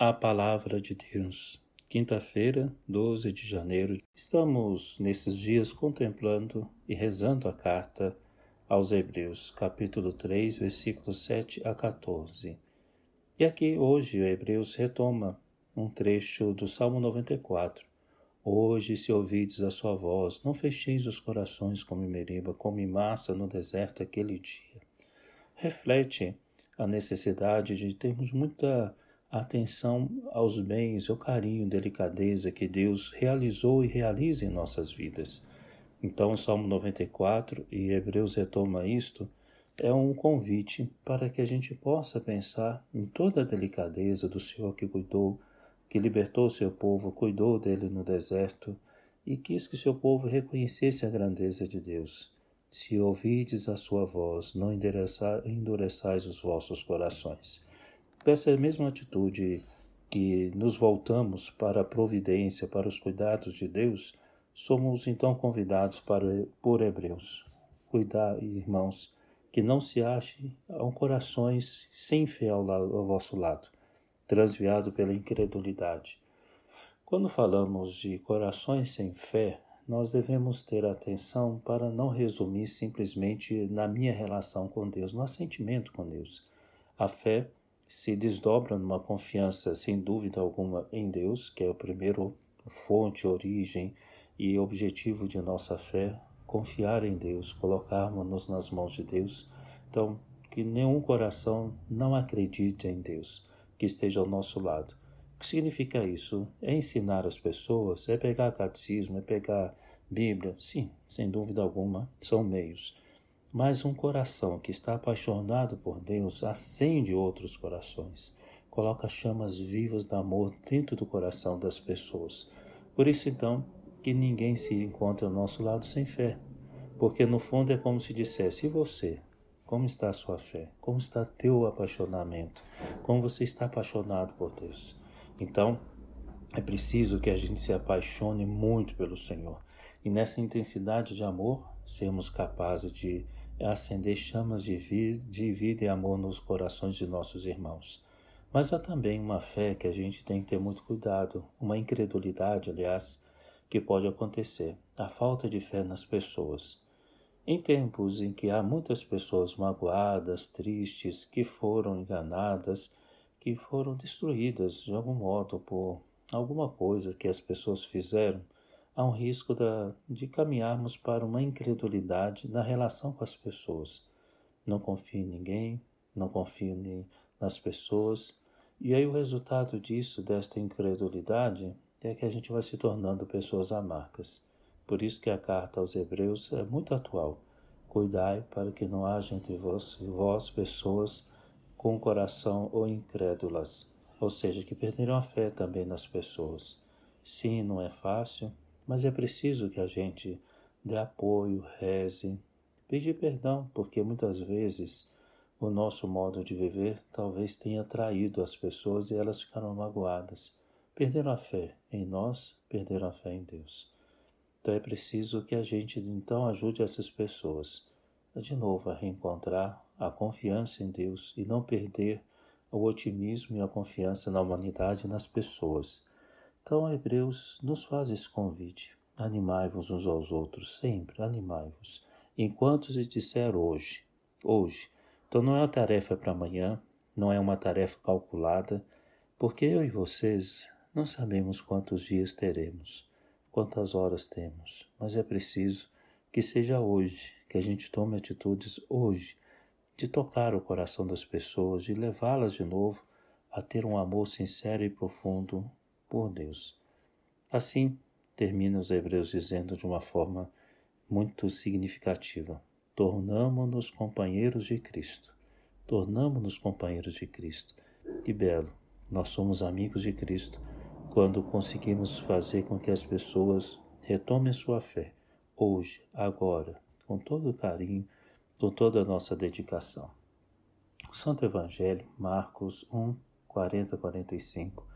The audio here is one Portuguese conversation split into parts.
A Palavra de Deus. Quinta-feira, 12 de janeiro. Estamos nesses dias contemplando e rezando a carta aos Hebreus, capítulo 3, versículos 7 a 14. E aqui hoje o Hebreus retoma um trecho do Salmo 94. Hoje, se ouvides a sua voz, não fecheis os corações como Meriba, como em massa no deserto aquele dia. Reflete a necessidade de termos muita atenção aos bens, ao carinho, delicadeza que Deus realizou e realiza em nossas vidas. Então, o Salmo 94 e Hebreus retoma isto, é um convite para que a gente possa pensar em toda a delicadeza do Senhor que cuidou, que libertou seu povo, cuidou dele no deserto e quis que seu povo reconhecesse a grandeza de Deus. Se ouvides a sua voz, não endureçais os vossos corações dessa mesma atitude que nos voltamos para a providência, para os cuidados de Deus, somos então convidados para, por Hebreus. Cuidar, irmãos, que não se ache um corações sem fé ao, lado, ao vosso lado, transviado pela incredulidade. Quando falamos de corações sem fé, nós devemos ter atenção para não resumir simplesmente na minha relação com Deus, no assentimento com Deus. A fé se desdobra numa confiança sem dúvida alguma em Deus, que é o primeiro fonte, origem e objetivo de nossa fé, confiar em Deus, colocarmos-nos nas mãos de Deus. Então, que nenhum coração não acredite em Deus, que esteja ao nosso lado. O que significa isso? É ensinar as pessoas, é pegar catecismo, é pegar Bíblia? Sim, sem dúvida alguma, são meios mas um coração que está apaixonado por Deus acende outros corações, coloca chamas vivas de amor dentro do coração das pessoas. Por isso, então, que ninguém se encontra ao nosso lado sem fé, porque no fundo é como se dissesse: e você? Como está a sua fé? Como está teu apaixonamento? Como você está apaixonado por Deus? Então, é preciso que a gente se apaixone muito pelo Senhor e nessa intensidade de amor sermos capazes de acender chamas de de vida e amor nos corações de nossos irmãos. Mas há também uma fé que a gente tem que ter muito cuidado, uma incredulidade, aliás, que pode acontecer, a falta de fé nas pessoas. Em tempos em que há muitas pessoas magoadas, tristes, que foram enganadas, que foram destruídas de algum modo por alguma coisa que as pessoas fizeram, há um risco da, de caminharmos para uma incredulidade na relação com as pessoas. Não confio em ninguém, não confio nem nas pessoas. E aí o resultado disso, desta incredulidade, é que a gente vai se tornando pessoas amargas. Por isso que a carta aos Hebreus é muito atual. Cuidai para que não haja entre vós, vós pessoas com coração ou incrédulas, ou seja, que perderam a fé também nas pessoas. Sim, não é fácil, mas é preciso que a gente dê apoio, reze, pedir perdão, porque muitas vezes o nosso modo de viver talvez tenha traído as pessoas e elas ficaram magoadas. Perderam a fé em nós, perderam a fé em Deus. Então é preciso que a gente então ajude essas pessoas de novo a reencontrar a confiança em Deus e não perder o otimismo e a confiança na humanidade e nas pessoas. Então, Hebreus nos faz esse convite. Animai-vos uns aos outros, sempre, animai-vos. Enquanto se disser hoje, hoje. Então não é uma tarefa para amanhã, não é uma tarefa calculada, porque eu e vocês não sabemos quantos dias teremos, quantas horas temos, mas é preciso que seja hoje, que a gente tome atitudes hoje, de tocar o coração das pessoas, de levá-las de novo a ter um amor sincero e profundo por Deus. Assim, termina os Hebreus dizendo de uma forma muito significativa: tornamo-nos companheiros de Cristo. Tornamo-nos companheiros de Cristo. Que belo! Nós somos amigos de Cristo quando conseguimos fazer com que as pessoas retomem sua fé, hoje, agora, com todo o carinho, com toda a nossa dedicação. O Santo Evangelho, Marcos 1, 40 45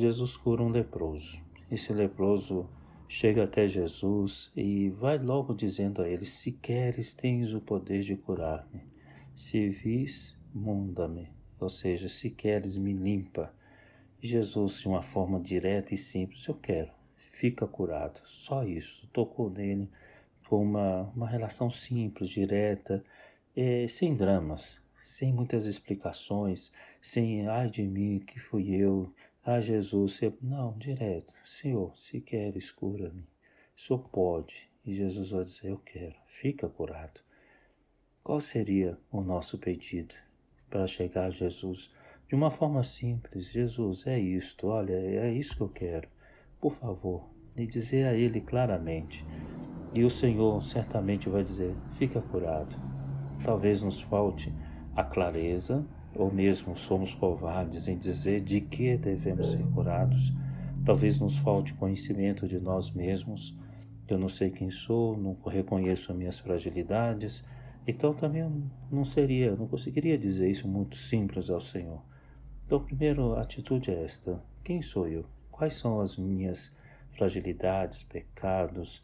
Jesus cura um leproso. Esse leproso chega até Jesus e vai logo dizendo a ele: Se queres, tens o poder de curar-me. Se vis, munda-me. Ou seja, se queres, me limpa. Jesus, de uma forma direta e simples, eu quero, fica curado, só isso. Tocou nele com uma, uma relação simples, direta, é, sem dramas, sem muitas explicações, sem ai de mim, que fui eu, ah Jesus, não, direto, Senhor, se queres, cura-me, o Senhor pode, e Jesus vai dizer, eu quero, fica curado. Qual seria o nosso pedido para chegar a Jesus? De uma forma simples, Jesus, é isto, olha, é isso que eu quero. Por favor, e dizer a Ele claramente. E o Senhor certamente vai dizer: fica curado. Talvez nos falte a clareza, ou mesmo somos covardes em dizer de que devemos ser curados. Talvez nos falte conhecimento de nós mesmos. Eu não sei quem sou, não reconheço as minhas fragilidades. Então também não seria, não conseguiria dizer isso muito simples ao Senhor. Então, primeiro, a atitude é esta: quem sou eu? Quais são as minhas fragilidades, pecados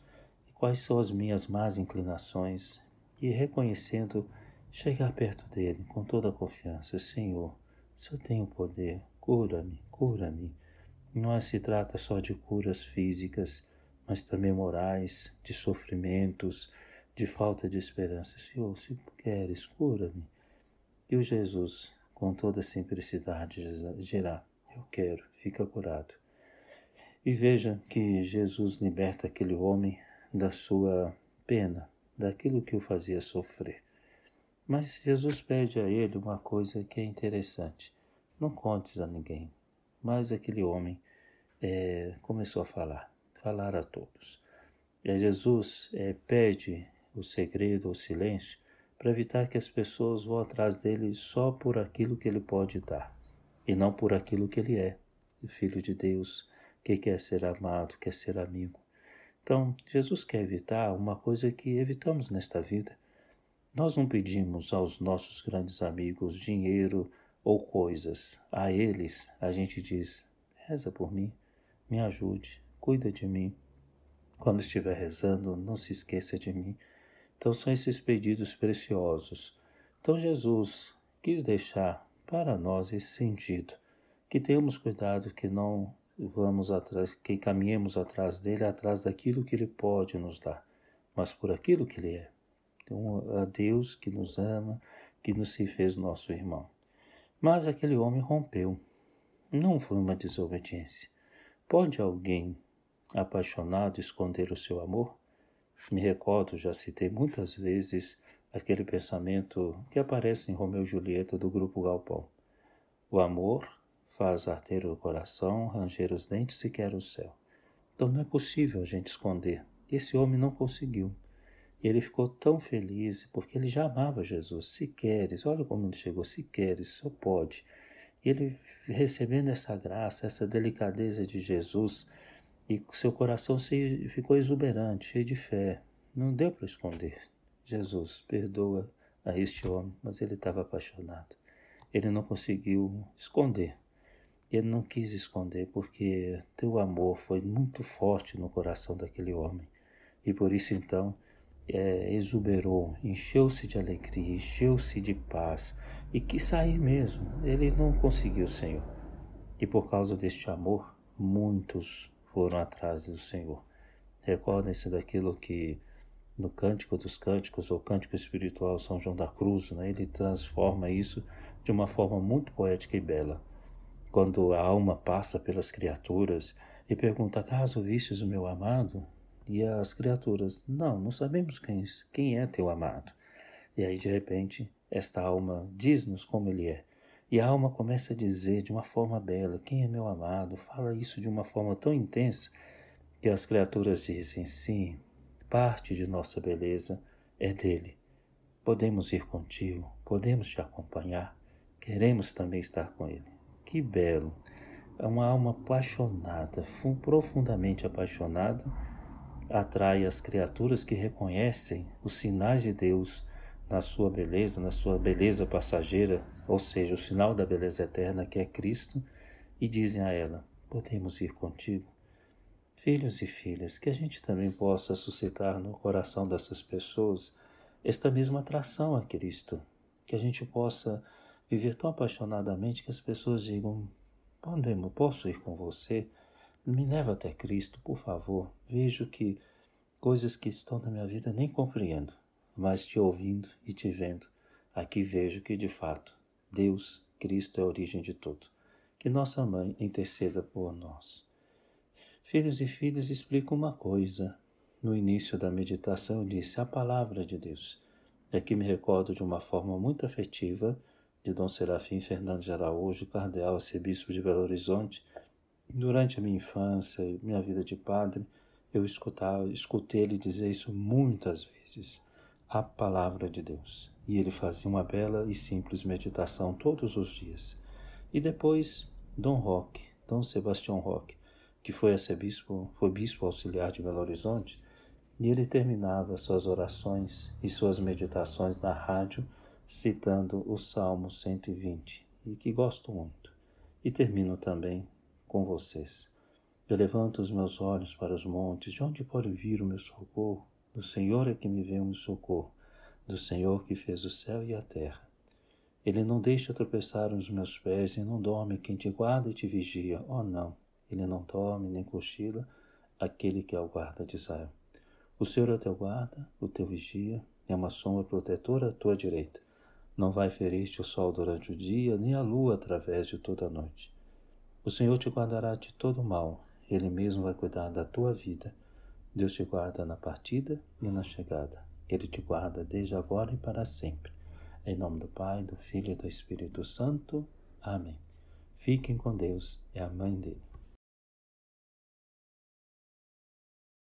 quais são as minhas más inclinações? E reconhecendo, chegar perto dele com toda a confiança: Senhor, se eu tenho poder, cura-me, cura-me. Não se trata só de curas físicas, mas também morais, de sofrimentos, de falta de esperança. Senhor, se queres, cura-me. E o Jesus com toda simplicidade dirá: Eu quero, fica curado. E veja que Jesus liberta aquele homem da sua pena, daquilo que o fazia sofrer. Mas Jesus pede a ele uma coisa que é interessante: não contes a ninguém. Mas aquele homem é, começou a falar, falar a todos. E Jesus é, pede o segredo, o silêncio, para evitar que as pessoas vão atrás dele só por aquilo que ele pode dar e não por aquilo que ele é, Filho de Deus, que quer ser amado, quer ser amigo. Então, Jesus quer evitar uma coisa que evitamos nesta vida. Nós não pedimos aos nossos grandes amigos dinheiro ou coisas. A eles a gente diz: reza por mim, me ajude, cuida de mim. Quando estiver rezando, não se esqueça de mim. Então são esses pedidos preciosos. Então Jesus quis deixar para nós esse sentido, que tenhamos cuidado que não vamos atrás, que caminhemos atrás dele, atrás daquilo que ele pode nos dar, mas por aquilo que ele é. Então, a Deus que nos ama, que nos se fez nosso irmão. Mas aquele homem rompeu. Não foi uma desobediência. Pode alguém apaixonado esconder o seu amor? Me recordo, já citei muitas vezes aquele pensamento que aparece em Romeu e Julieta do grupo Galpão. O amor faz arder o coração, ranger os dentes e quer o céu. Então não é possível a gente esconder. Esse homem não conseguiu. E ele ficou tão feliz porque ele já amava Jesus. Se queres, olha como ele chegou, se queres, só pode. E ele recebendo essa graça, essa delicadeza de Jesus, e seu coração se, ficou exuberante, cheio de fé. Não deu para esconder. Jesus, perdoa a este homem, mas ele estava apaixonado. Ele não conseguiu esconder. Ele não quis esconder porque teu amor foi muito forte no coração daquele homem. E por isso então é, exuberou, encheu-se de alegria, encheu-se de paz e quis sair mesmo. Ele não conseguiu, Senhor. E por causa deste amor, muitos foram atrás do Senhor. Recordem-se daquilo que no Cântico dos Cânticos, ou Cântico Espiritual São João da Cruz, né, ele transforma isso de uma forma muito poética e bela. Quando a alma passa pelas criaturas e pergunta: Acaso vistes o meu amado? E as criaturas: Não, não sabemos quem, quem é teu amado. E aí, de repente, esta alma diz-nos como ele é. E a alma começa a dizer de uma forma bela: Quem é meu amado? Fala isso de uma forma tão intensa que as criaturas dizem: Sim, parte de nossa beleza é dele. Podemos ir contigo, podemos te acompanhar, queremos também estar com ele. Que belo! É uma alma apaixonada, profundamente apaixonada, atrai as criaturas que reconhecem os sinais de Deus na sua beleza, na sua beleza passageira, ou seja, o sinal da beleza eterna que é Cristo, e dizem a ela: Podemos ir contigo. Filhos e filhas, que a gente também possa suscitar no coração dessas pessoas esta mesma atração a Cristo, que a gente possa viver tão apaixonadamente que as pessoas digam: Podemos, posso ir com você? Me leva até Cristo, por favor. Vejo que coisas que estão na minha vida nem compreendo, mas te ouvindo e te vendo, aqui vejo que de fato Deus, Cristo é a origem de tudo. Que nossa mãe interceda por nós. Filhos e filhas, explico uma coisa. No início da meditação eu disse a palavra de Deus. Aqui me recordo de uma forma muito afetiva de Dom Serafim Fernando de Araújo, cardeal arcebispo de Belo Horizonte, Durante a minha infância minha vida de padre, eu escutava, escutei ele dizer isso muitas vezes, a palavra de Deus. E ele fazia uma bela e simples meditação todos os dias. E depois, Dom Roque, Dom Sebastião Roque, que foi arcebispo, foi bispo auxiliar de Belo Horizonte, e ele terminava suas orações e suas meditações na rádio citando o Salmo 120, e que gosto muito. E termino também com vocês. Eu levanto os meus olhos para os montes, de onde pode vir o meu socorro? Do Senhor é que me vem o meu socorro, do Senhor que fez o céu e a terra. Ele não deixa tropeçar os meus pés e não dorme quem te guarda e te vigia. Oh não, ele não dorme nem cochila aquele que é o guarda de Israel. O Senhor é teu guarda, o teu vigia, é uma sombra protetora à tua direita. Não vai ferir-te o sol durante o dia, nem a lua através de toda a noite. O Senhor te guardará de todo mal, Ele mesmo vai cuidar da tua vida. Deus te guarda na partida e na chegada. Ele te guarda desde agora e para sempre. Em nome do Pai, do Filho e do Espírito Santo. Amém. Fiquem com Deus, é a mãe dele.